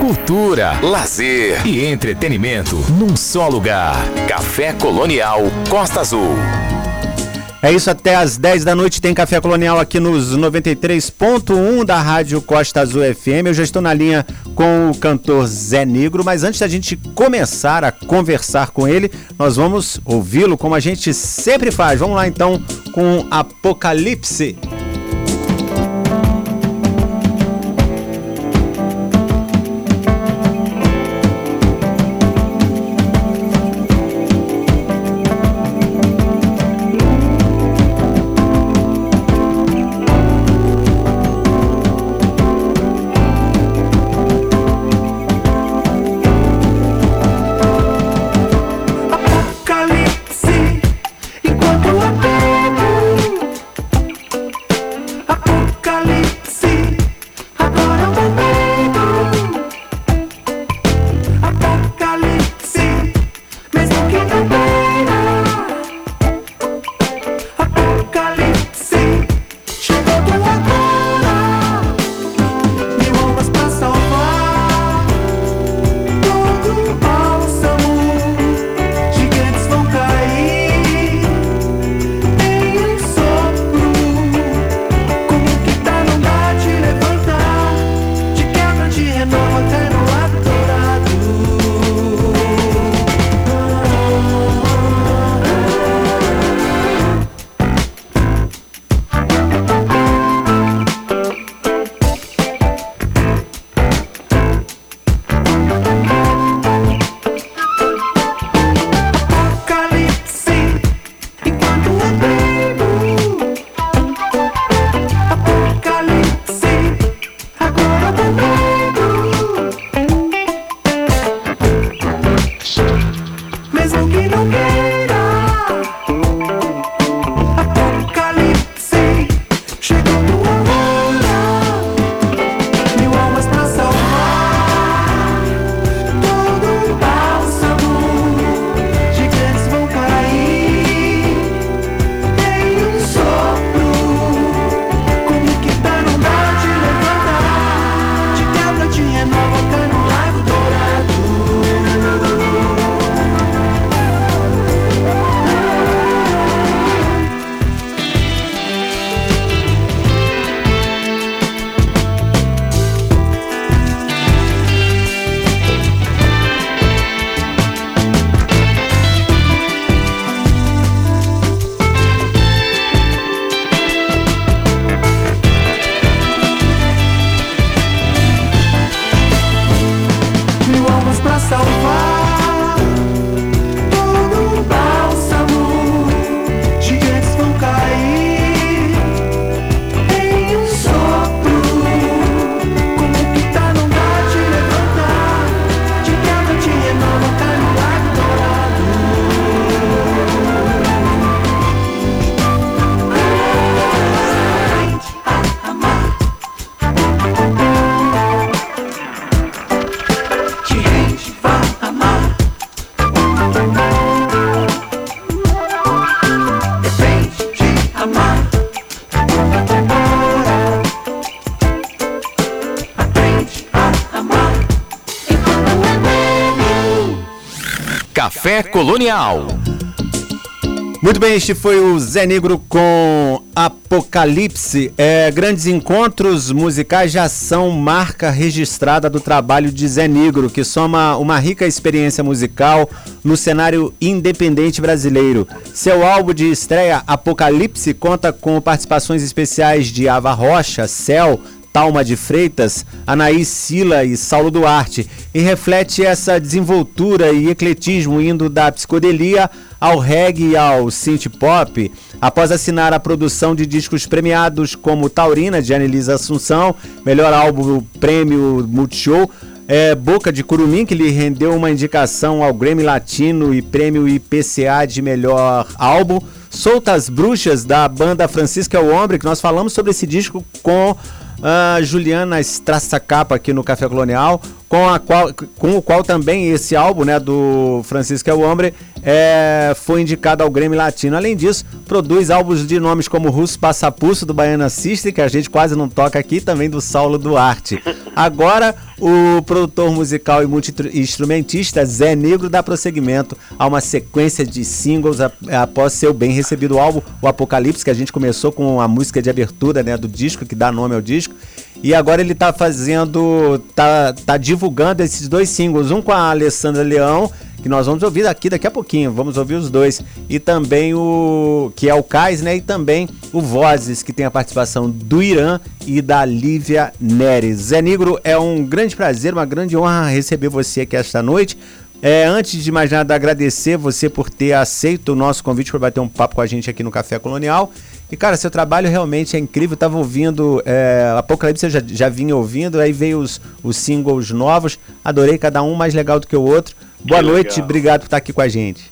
cultura, lazer e entretenimento num só lugar. Café Colonial Costa Azul. É isso, até às 10 da noite tem Café Colonial aqui nos 93.1 da Rádio Costa Azul FM. Eu já estou na linha com o cantor Zé Negro, mas antes da gente começar a conversar com ele, nós vamos ouvi-lo como a gente sempre faz. Vamos lá então com Apocalipse. Colonial. Muito bem, este foi o Zé Negro com Apocalipse. É, grandes encontros musicais já são marca registrada do trabalho de Zé Negro, que soma uma rica experiência musical no cenário independente brasileiro. Seu álbum de estreia, Apocalipse, conta com participações especiais de Ava Rocha, Céu, Talma de Freitas, Anaís Sila e Saulo Duarte, e reflete essa desenvoltura e ecletismo indo da psicodelia ao reggae e ao synth pop, após assinar a produção de discos premiados como Taurina de Anelisa Assunção, melhor álbum prêmio Multishow, é, Boca de Curumim, que lhe rendeu uma indicação ao Grammy Latino e prêmio IPCA de melhor álbum. Soltas Bruxas, da banda Francisca Hombre, que nós falamos sobre esse disco com a Juliana Capa aqui no Café Colonial, com, a qual, com o qual também esse álbum né, do Francisco é o Hombre é, foi indicado ao Grêmio Latino. Além disso, produz álbuns de nomes como Russo Passapulso, do Baiana System, que a gente quase não toca aqui, também do Saulo Duarte. Agora, o produtor musical e multi-instrumentista Zé Negro dá prosseguimento a uma sequência de singles após seu bem recebido álbum, o Apocalipse, que a gente começou com a música de abertura né, do disco, que dá nome ao disco. E agora ele tá fazendo, tá, tá divulgando esses dois singles, um com a Alessandra Leão, que nós vamos ouvir aqui daqui a pouquinho, vamos ouvir os dois. E também o, que é o Cais, né? E também o Vozes, que tem a participação do Irã e da Lívia Neres. Zé Negro, é um grande prazer, uma grande honra receber você aqui esta noite. É, antes de mais nada, agradecer você por ter aceito o nosso convite para bater um papo com a gente aqui no Café Colonial. E, cara, seu trabalho realmente é incrível. Eu tava ouvindo é, Apocalipse, eu já, já vinha ouvindo, aí veio os, os singles novos. Adorei cada um mais legal do que o outro. Boa que noite, legal. obrigado por estar aqui com a gente.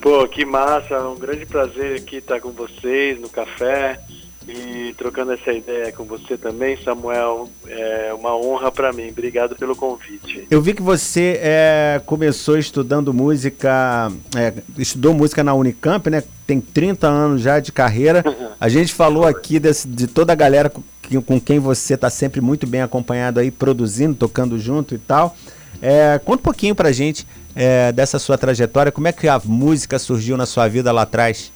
Pô, que massa, um grande prazer aqui estar com vocês no café e trocando essa ideia com você também, Samuel. É uma honra para mim. Obrigado pelo convite. Eu vi que você é, começou estudando música, é, estudou música na Unicamp, né? Tem 30 anos já de carreira. A gente falou aqui desse, de toda a galera com, com quem você está sempre muito bem acompanhado aí, produzindo, tocando junto e tal. É, conta um pouquinho pra gente é, dessa sua trajetória, como é que a música surgiu na sua vida lá atrás?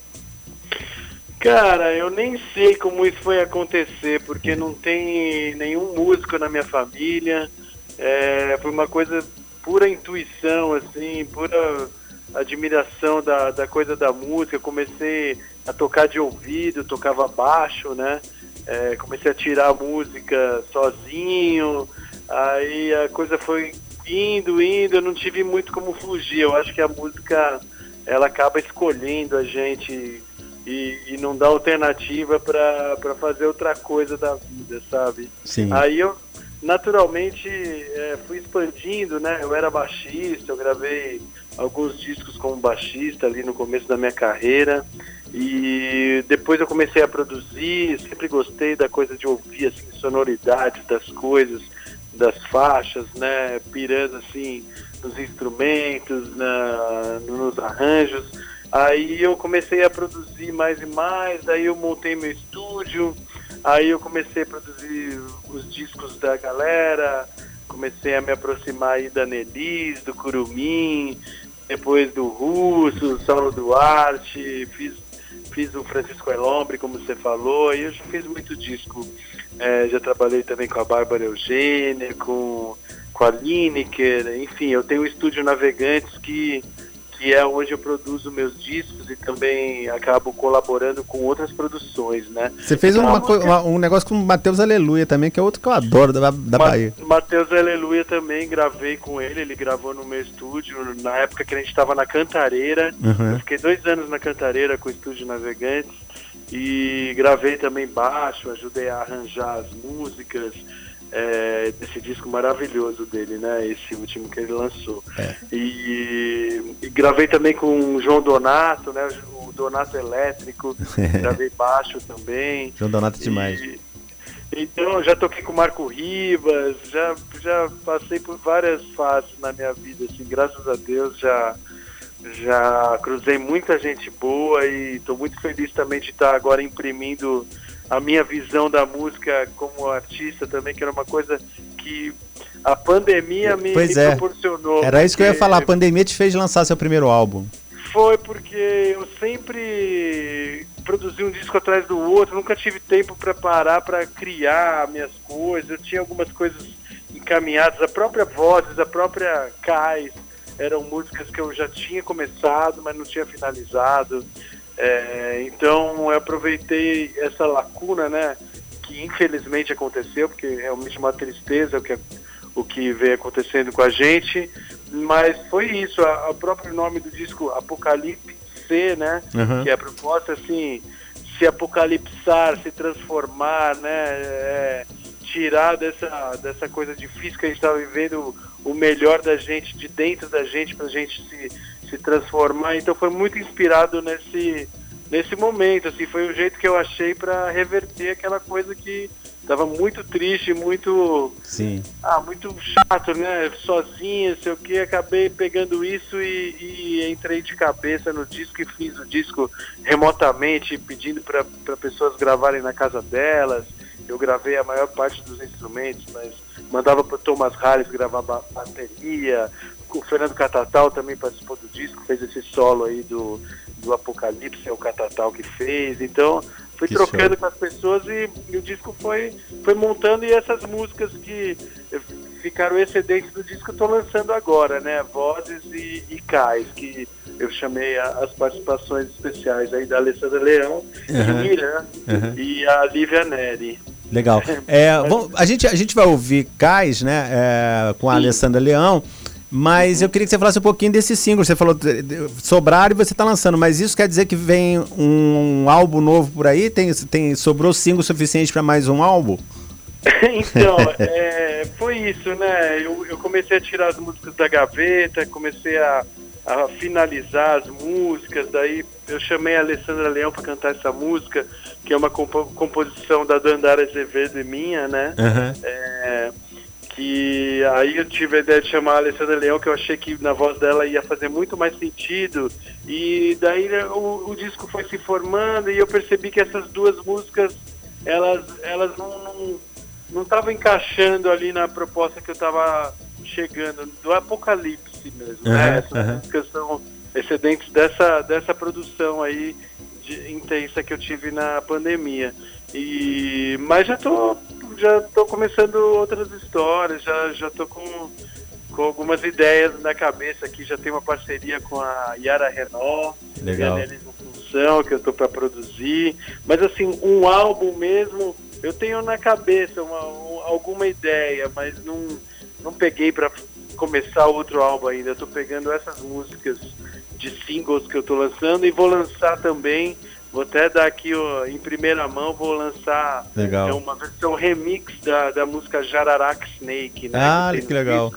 Cara, eu nem sei como isso foi acontecer, porque não tem nenhum músico na minha família. É, foi uma coisa pura intuição, assim, pura admiração da, da coisa da música. Comecei a tocar de ouvido, tocava baixo, né? É, comecei a tirar música sozinho. Aí a coisa foi indo, indo, eu não tive muito como fugir. Eu acho que a música ela acaba escolhendo a gente e, e não dá alternativa para fazer outra coisa da vida, sabe? Sim. Aí eu naturalmente é, fui expandindo, né? Eu era baixista, eu gravei alguns discos como baixista ali no começo da minha carreira e depois eu comecei a produzir, sempre gostei da coisa de ouvir assim sonoridade das coisas, das faixas, né? Pirando assim nos instrumentos, na, nos arranjos. Aí eu comecei a produzir mais e mais, aí eu montei meu estúdio, aí eu comecei a produzir os discos da galera, comecei a me aproximar aí da Nelis, do Curumim, depois do Russo, Saulo Duarte, fiz, fiz o Francisco Elombre, como você falou, e eu já fiz muito disco. É, já trabalhei também com a Bárbara Eugênia, com, com a Lineker, enfim, eu tenho um estúdio Navegantes que que é onde eu produzo meus discos e também acabo colaborando com outras produções, né? Você fez então, uma, uma, um negócio com o Matheus Aleluia também, que é outro que eu adoro da, da Ma Bahia. Matheus Aleluia também gravei com ele, ele gravou no meu estúdio na época que a gente estava na Cantareira. Uhum. Eu fiquei dois anos na Cantareira com o Estúdio Navegantes e gravei também baixo, ajudei a arranjar as músicas é, desse disco maravilhoso dele, né? Esse último que ele lançou. É. E, e, gravei também com o João Donato, né? O Donato Elétrico, gravei baixo também. João Donato demais. E, então, já toquei com o Marco Ribas, já, já passei por várias fases na minha vida, assim, graças a Deus já já cruzei muita gente boa e estou muito feliz também de estar agora imprimindo a minha visão da música como artista também, que era uma coisa que a pandemia me, pois me é. proporcionou. Era isso que eu ia falar, a pandemia te fez lançar seu primeiro álbum. Foi porque eu sempre produzi um disco atrás do outro, nunca tive tempo para parar para criar minhas coisas. Eu tinha algumas coisas encaminhadas, a própria Vozes, a própria Cais, eram músicas que eu já tinha começado, mas não tinha finalizado. É, então eu aproveitei essa lacuna, né, que infelizmente aconteceu, porque é realmente uma tristeza o que, o que veio acontecendo com a gente, mas foi isso, o próprio nome do disco Apocalipse, né, uhum. que é a proposta assim, se apocalipsar, se transformar, né, é, tirar dessa, dessa coisa difícil que a gente está vivendo o melhor da gente, de dentro da gente, para a gente se se transformar. Então foi muito inspirado nesse nesse momento, assim, foi o jeito que eu achei para reverter aquela coisa que tava muito triste, muito. Sim. Ah, muito chato, né? Sozinho, sei o que. Acabei pegando isso e, e, entrei de cabeça no disco e fiz o disco remotamente, pedindo para pessoas gravarem na casa delas. Eu gravei a maior parte dos instrumentos, mas mandava para Thomas Harris gravar bateria. O Fernando Catatal também participou do disco, fez esse solo aí do, do Apocalipse, é o Catatal que fez. Então, fui que trocando show. com as pessoas e, e, o disco foi, foi montando e essas músicas que ficaram excedentes do disco eu estou lançando agora, né? Vozes e, e Cais, que eu chamei a, as participações especiais aí da Alessandra Leão uhum. e Miran uhum. e a Lívia Neri. Legal. É, vamos, a, gente, a gente vai ouvir Cais, né? É, com a Sim. Alessandra Leão. Mas eu queria que você falasse um pouquinho desse single. Você falou sobrar e você está lançando, mas isso quer dizer que vem um, álbum novo por aí? Tem, tem sobrou single suficiente para mais um álbum? então, é, foi isso, né? Eu, eu, comecei a tirar as músicas da gaveta, comecei a, a finalizar as músicas, daí eu chamei a Alessandra Leão para cantar essa música, que é uma compo composição da Dandara Azevedo e minha, né? Uhum. É, que aí eu tive a ideia de chamar a Alessandra Leão, que eu achei que na voz dela ia fazer muito mais sentido. E daí né, o, o disco foi se formando e eu percebi que essas duas músicas, elas, elas não estavam encaixando ali na proposta que eu estava chegando, do apocalipse mesmo. Uhum, né? Essas uhum. músicas são excedentes dessa, dessa produção aí de, intensa que eu tive na pandemia. E, mas já tô, já tô começando outras histórias, já, já tô com, com algumas ideias na cabeça aqui, já tem uma parceria com a Yara Renault, Legal. função que eu tô para produzir. Mas assim, um álbum mesmo, eu tenho na cabeça uma, um, alguma ideia, mas não, não peguei para começar outro álbum ainda. Eu tô pegando essas músicas de singles que eu tô lançando e vou lançar também Vou até dar aqui ó, em primeira mão, vou lançar legal. É uma versão remix da, da música Jararaca Snake, né? Ah, que, que legal.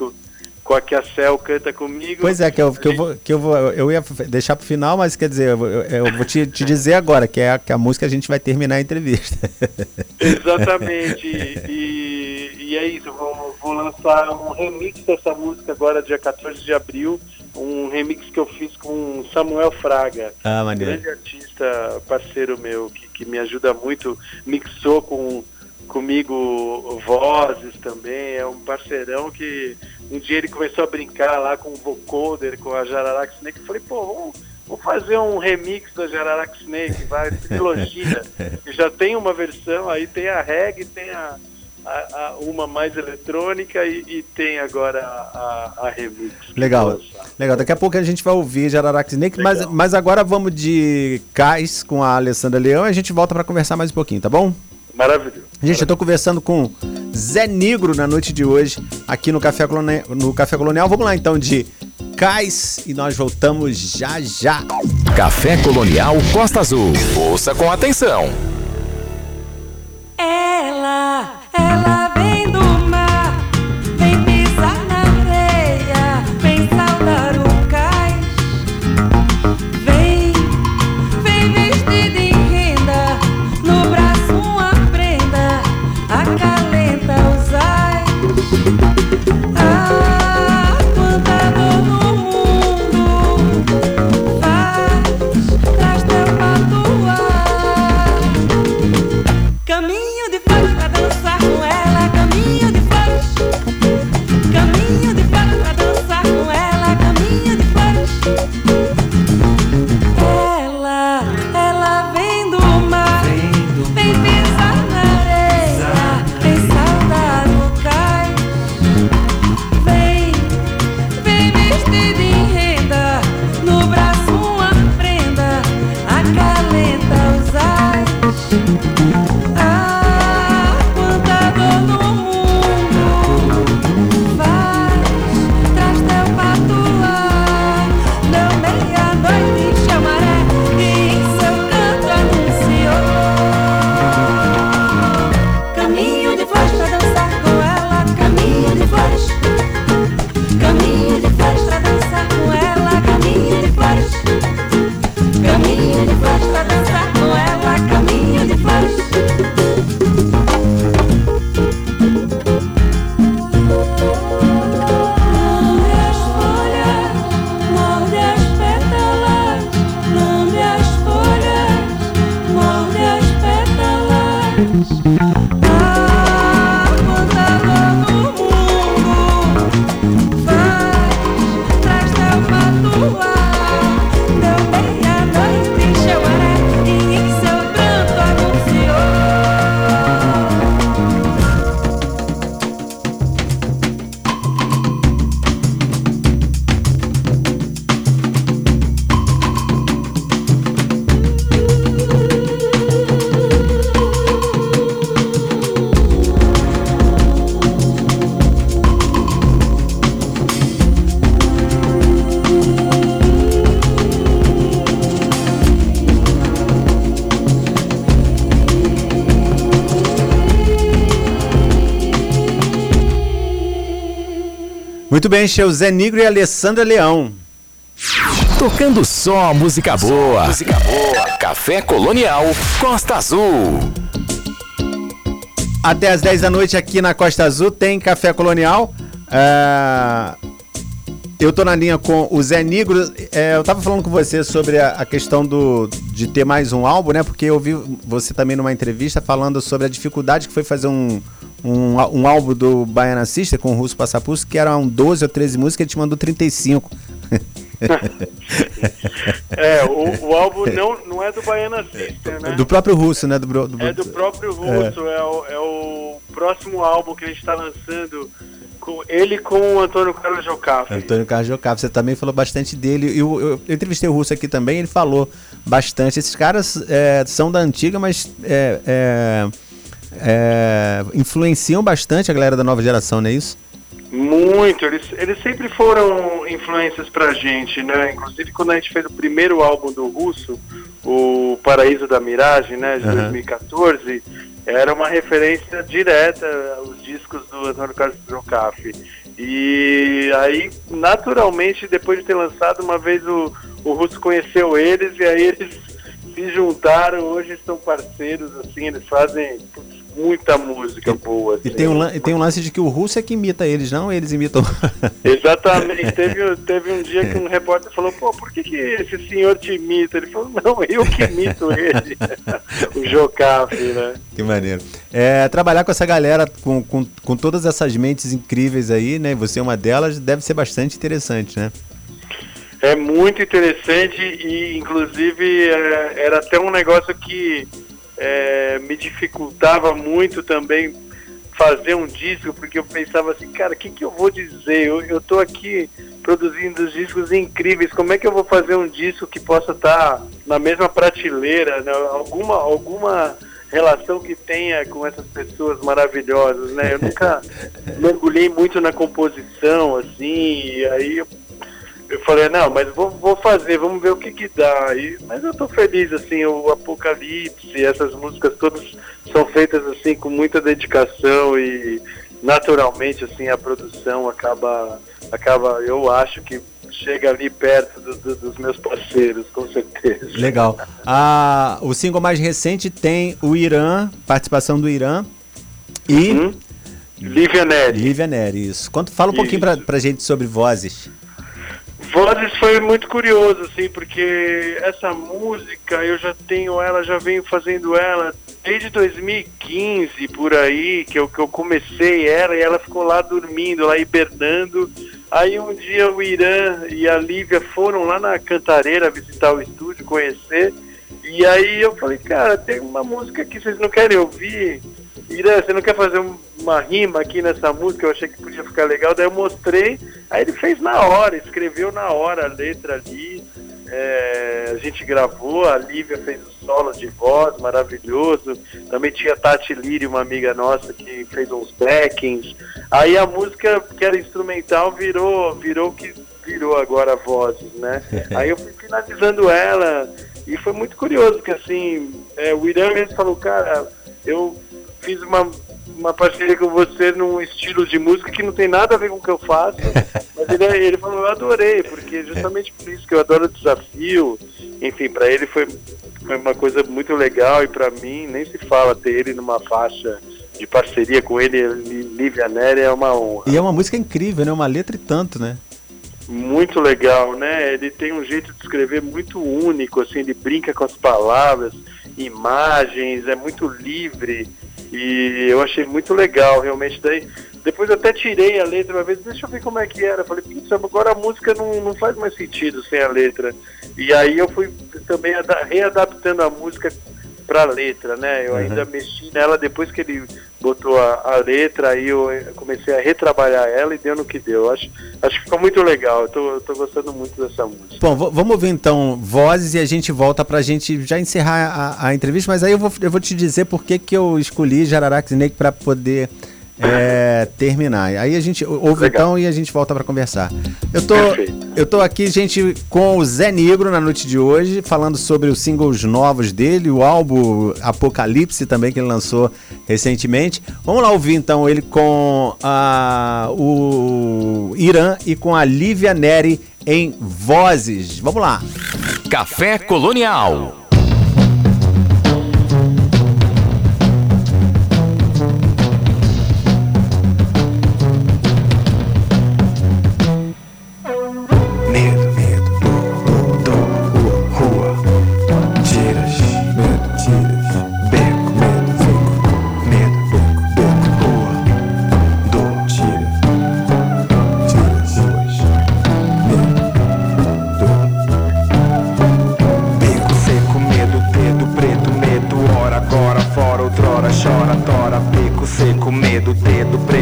com a que a Cel canta comigo. Pois é, que eu, que eu, vou, que eu, vou, eu ia deixar pro final, mas quer dizer, eu, eu vou te, te dizer agora, que é a, que a música a gente vai terminar a entrevista. Exatamente. E, e é isso, vou, vou lançar um remix dessa música agora, dia 14 de abril um remix que eu fiz com Samuel Fraga, ah, um grande artista, parceiro meu, que, que me ajuda muito, mixou com comigo vozes também, é um parceirão que um dia ele começou a brincar lá com o vocoder, com a Jararaca Snake, eu falei, pô, vamos, vamos fazer um remix da Jararaca Snake, vai, trilogia, já tem uma versão, aí tem a reggae, tem a a, a uma mais eletrônica e, e tem agora a, a, remix. Legal. Legal. Daqui a pouco a gente vai ouvir Jararaca Snake, mas, mas agora vamos de Cais com a Alessandra Leão e a gente volta para conversar mais um pouquinho, tá bom? Maravilhoso. Gente, eu estou conversando com Zé Negro na noite de hoje, aqui no Café, Colonial, no Café Colonial. Vamos lá então de Cais e nós voltamos já já. Café Colonial Costa Azul. Ouça com atenção. Ela ela Muito bem, Che, o Zé Negro e a Alessandra Leão. Tocando só música boa. música boa. Café Colonial Costa Azul. Até às 10 da noite aqui na Costa Azul tem Café Colonial. É, Eu tô na linha com o Zé Negro. É, eu tava falando com você sobre a, a questão do, de ter mais um álbum, né? Porque eu vi você também numa entrevista falando sobre a dificuldade que foi fazer um, um, um álbum do Baiana Sister com o Russo Passapulso, que eram 12 ou 13 músicas, ele te mandou 35. É, o, o álbum não, não é do Baiana Sister, né? Do próprio Russo, né? Do, do- É do próprio Russo, é, o, é o próximo álbum que a gente está lançando com ele com o Antônio Carlos Jocafe. Antônio Carlos Jocavo, você também falou bastante dele. Eu, eu, eu entrevistei o Russo aqui também, ele falou bastante. Esses caras é, são da antiga, mas é, é, influenciam bastante a galera da nova geração, não é isso? Muito, eles, eles sempre foram influências pra gente, né? Inclusive quando a gente fez o primeiro álbum do Russo, o Paraíso da Miragem, né, de Aham. 2014, era uma referência direta aos discos do Antônio Carlos Jocafe. E aí, naturalmente, depois de ter lançado, uma vez o, o Russo conheceu eles e aí eles se juntaram, hoje estão parceiros, assim, eles fazem putz, muita música boa. E assim. tem, um, lan- e tem um lance de que o Russo é que imita eles, não? Eles imitam. Exatamente. Teve, teve um dia que um repórter falou, pô, por que, que esse senhor te imita? Ele falou, não, eu que imito ele. o Jocafe, né? que maneiro. É, trabalhar com essa galera, com, com, com todas essas mentes incríveis aí, né? Você é uma delas, deve ser bastante interessante, né? É muito interessante e, inclusive, é, era até um negócio que é, me dificultava muito também fazer um disco, porque eu pensava assim, cara, o que, que eu vou dizer? Eu, eu tô aqui produzindo discos incríveis, como é que eu vou fazer um disco que possa estar na mesma prateleira, né? alguma, alguma relação que tenha com essas pessoas maravilhosas, né? Eu nunca mergulhei muito na composição, assim, e aí eu eu falei, não, mas vou, vou fazer, vamos ver o que que dá. E, mas eu tô feliz, assim, o Apocalipse, essas músicas todas são feitas, assim, com muita dedicação e naturalmente, assim, a produção acaba, acaba eu acho que chega ali perto do- do- dos meus parceiros, com certeza. Legal. Ah, o single mais recente tem o Irã, participação do Irã e Hum? Lívia Neri. Lívia Neri, isso. Conta, fala um pouquinho pra, Isso. pra gente sobre vozes. Vozes foi muito curioso, assim, porque essa música eu já tenho ela, já venho fazendo ela desde 2015 por aí, que eu, que eu comecei ela e ela ficou lá dormindo, lá hibernando. Aí um dia o Irã e a Lívia foram lá na Cantareira visitar o estúdio, conhecer. E aí eu falei, cara, tem uma música que vocês não querem ouvir. Irã, você não quer fazer um- uma rima aqui nessa música? Eu achei que podia ficar legal. Daí eu mostrei, aí ele fez na hora, escreveu na hora a letra ali. É, a gente gravou, a Lívia fez o solo de voz maravilhoso. Também tinha a Tati Liri, uma amiga nossa, que fez uns backings. Aí a música que era instrumental virou, virou o que virou agora vozes, né? Aí eu fui finalizando ela e foi muito curioso, porque assim, é, o Irã mesmo falou, cara, eu fiz uma, uma parceria com você num estilo de música que não tem nada a ver com o que eu faço. Mas ele, ele falou, eu adorei, porque justamente por isso que eu adoro o desafio. Enfim, para ele foi, foi uma coisa muito legal e para mim nem se fala ter ele numa faixa de parceria com ele, Lívia Neri, é uma honra. E é uma música incrível, né? Uma letra e tanto, né? Muito legal, né? Ele tem um jeito de escrever muito único, assim, ele brinca com as palavras, imagens, é muito livre e eu achei muito legal, realmente. Daí, depois até tirei a letra uma vez, deixa eu ver como é que era. Falei, putz, agora a música não, não faz mais sentido sem a letra. E aí eu fui também ada- readaptando a música pra letra, né? Eu ainda mexi nela depois que ele botou a, a letra, aí eu eh, comecei a retrabalhar ela e deu no que deu. Acho, acho que ficou muito legal, eu tô, eu tô gostando muito dessa música. Bom, vamos ouvir então vozes e a gente volta pra gente já encerrar a, a entrevista, mas aí eu vou, eu vou te dizer por que, que eu escolhi Jararaca Snake pra poder é, terminar. Aí a gente ouve Legal. então e a gente volta pra conversar. Eu tô, Perfeito. eu tô aqui, gente, com o Zé Negro na noite de hoje, falando sobre os singles novos dele, o álbum Apocalipse também que ele lançou recentemente. Vamos lá ouvir então ele com a, o Irã e com a Lívia Neri em vozes. Vamos lá. Café Colonial.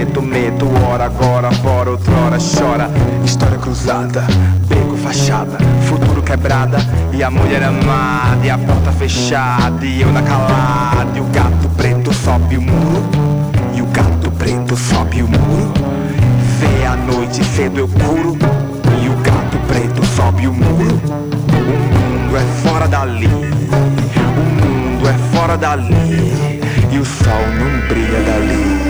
Preto, medo, hora, agora, fora, outrora, chora, história cruzada, beco fachada, futuro quebrada, e a mulher amada, e a porta fechada, e eu na calada, e o gato preto sobe o muro, e o gato preto sobe o muro, vê a noite cedo eu curo, e o gato preto sobe o muro, o mundo é fora dali, o mundo é fora dali, e o sol não brilha dali.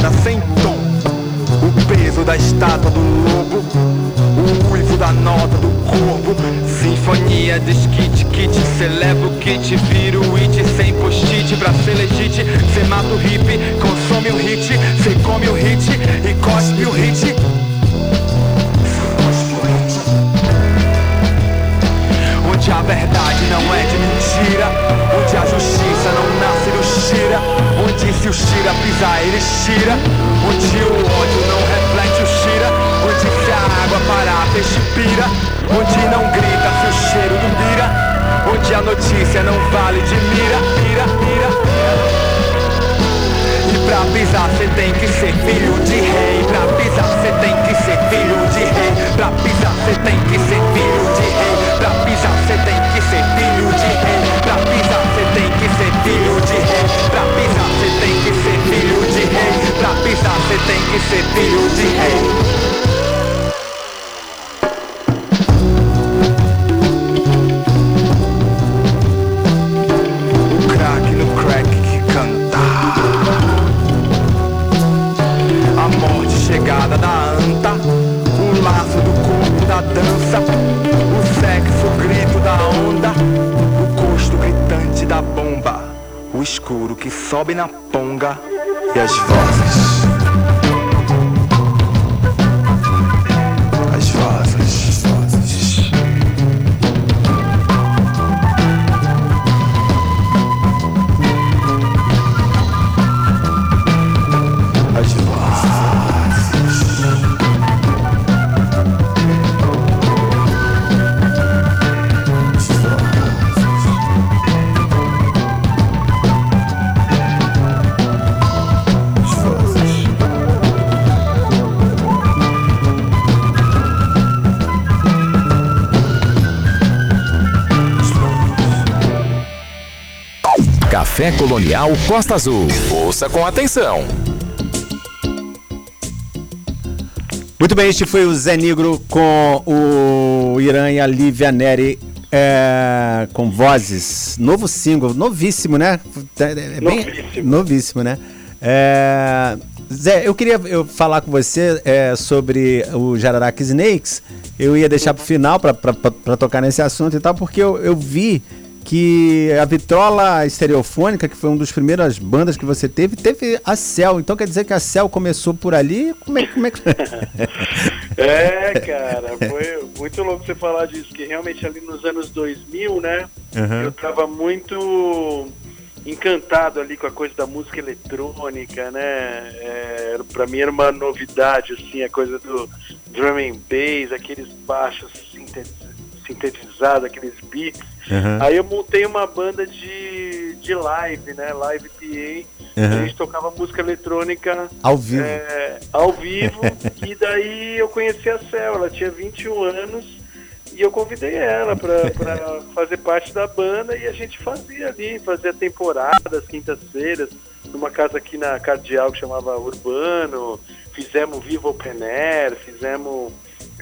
Cantada sem tom. O peso da estátua do lobo, o uivo da nota do corpo. Sinfonia de skit, kit, celebra o kit, vira o it sem post-it pra ser legit. Cê mata o hip, consome o hit, cê come o hit e cospe o hit. Onde a verdade não é de mentira Onde a justiça não nasce no Shira Onde se o Shira pisar ele tira. Onde o ódio não reflete o Shira Onde se a água parar peixe pira. Onde não grita se o cheiro não vira. Onde a notícia não vale de mira Mira, mira, e pra pisar cê tem que ser filho de rei. Pra pisar cê tem que ser filho de rei. Pra pisar cê tem que ser filho de rei. Pra pisar cê tem que ser filho de rei. Pra pisar filho de rei Pra pisar cê tem que ser filho de rei Pra pisar cê tem que ser filho de rei escuro que sobe na ponga E as vozes Café Colonial Costa Azul. Ouça com atenção. Muito bem, este foi o Zé Negro com o Irã e a Lívia Neri é, com vozes. Novo single, novíssimo, né? É, é bem- Novíssimo. novíssimo, né? É, Zé, eu queria eu falar com você é, sobre o Jararaca Snakes. Eu ia deixar pro final pra- pra pra tocar nesse assunto e tal, porque eu, eu vi que a Vitrola Estereofônica, que foi uma das primeiras bandas que você teve, teve a Cell. Então quer dizer que a Cell começou por ali? Como é, como é que. É, cara, foi muito louco você falar disso, que realmente ali nos anos 2000, né, Aham. eu tava muito encantado ali com a coisa da música eletrônica, né, é, pra mim era uma novidade, assim, a coisa do drum and bass, aqueles baixos sintetiz- sintetizados, aqueles beats. Aham. Aí eu montei uma banda de, de live, né, live PA, Aham. a gente tocava música eletrônica Ao vivo. é, ao vivo, e daí eu conheci a Cel, ela tinha 21 anos, E eu convidei ela para fazer parte da banda e a gente fazia ali, fazia temporadas, quintas-feiras, numa casa aqui na Cardeal que chamava Urbano, fizemos Viva Open Air, fizemos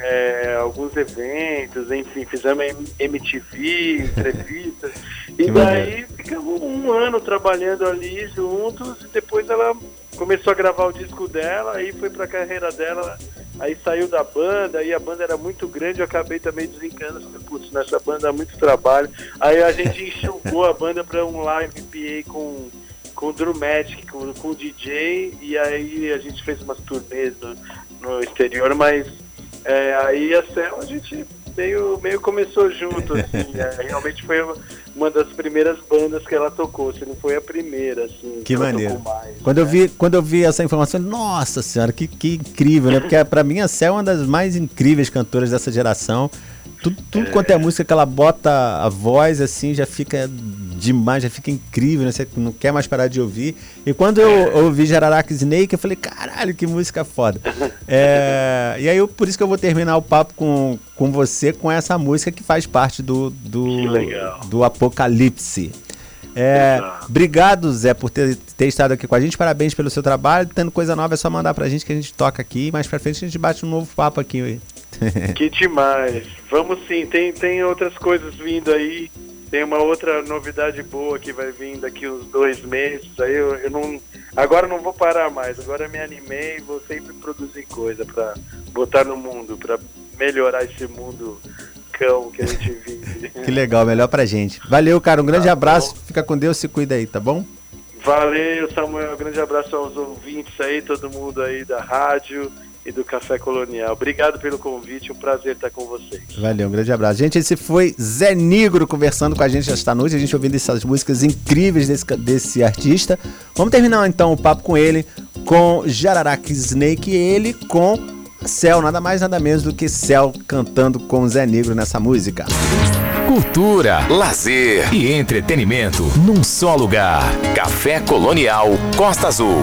é, alguns eventos, enfim, fizemos MTV, entrevistas. e daí ficamos um ano trabalhando ali juntos e depois ela começou a gravar o disco dela, aí foi pra carreira dela, aí saiu da banda, aí a banda era muito grande, eu acabei também desencando, putz, nessa banda dá muito trabalho. Aí a gente enxugou a banda pra um live PA com com o Drew Magic, com, com o DJ, e aí a gente fez umas turnês no, no exterior, mas é, aí a Cell a gente meio, meio começou junto, assim, é, realmente foi uma- das primeiras bandas que ela tocou, se não foi a primeira, assim, Que maneiro. tocou mais, Quando eu né? vi, quando eu vi essa informação, nossa senhora, que, que incrível, né? Porque pra mim a Cel é uma das mais incríveis cantoras dessa geração. Tudo, tudo quanto é música que ela bota a voz, assim, já fica demais, já fica incrível, né? Você não quer mais parar de ouvir. E quando eu ouvi Jararaca Snake, eu falei, caralho, que música foda. É, e aí, eu, por isso que eu vou terminar o papo com, com você, com essa música que faz parte do, do, do Apocalipse. É, obrigado, Zé, por ter, ter estado aqui com a gente. Parabéns pelo seu trabalho. Tendo coisa nova, é só mandar pra gente que a gente toca aqui. Mais pra frente a gente bate um novo papo aqui. Que demais. Vamos sim, tem, tem outras coisas vindo aí. Tem uma outra novidade boa que vai vir daqui uns dois meses. Aí eu, eu não. Agora eu não vou parar mais. Agora eu me animei e vou sempre produzir coisa pra botar no mundo, pra melhorar esse mundo cão que a gente vive. que legal, melhor pra gente. Valeu, cara. Um grande Tá abraço. bom. Fica com Deus, se cuida aí, tá bom? Valeu, Samuel. Grande abraço aos ouvintes aí, todo mundo aí da rádio e do Café Colonial. Obrigado pelo convite, um prazer estar com vocês. Valeu, um grande abraço. Gente, esse foi Zé Negro conversando com a gente esta noite, a gente ouvindo essas músicas incríveis desse, desse artista. Vamos terminar então o papo com ele, com Jararaca Snake e ele com Céu, nada mais nada menos do que Céu cantando com Zé Negro nessa música. Cultura, lazer e entretenimento num só lugar. Café Colonial Costa Azul.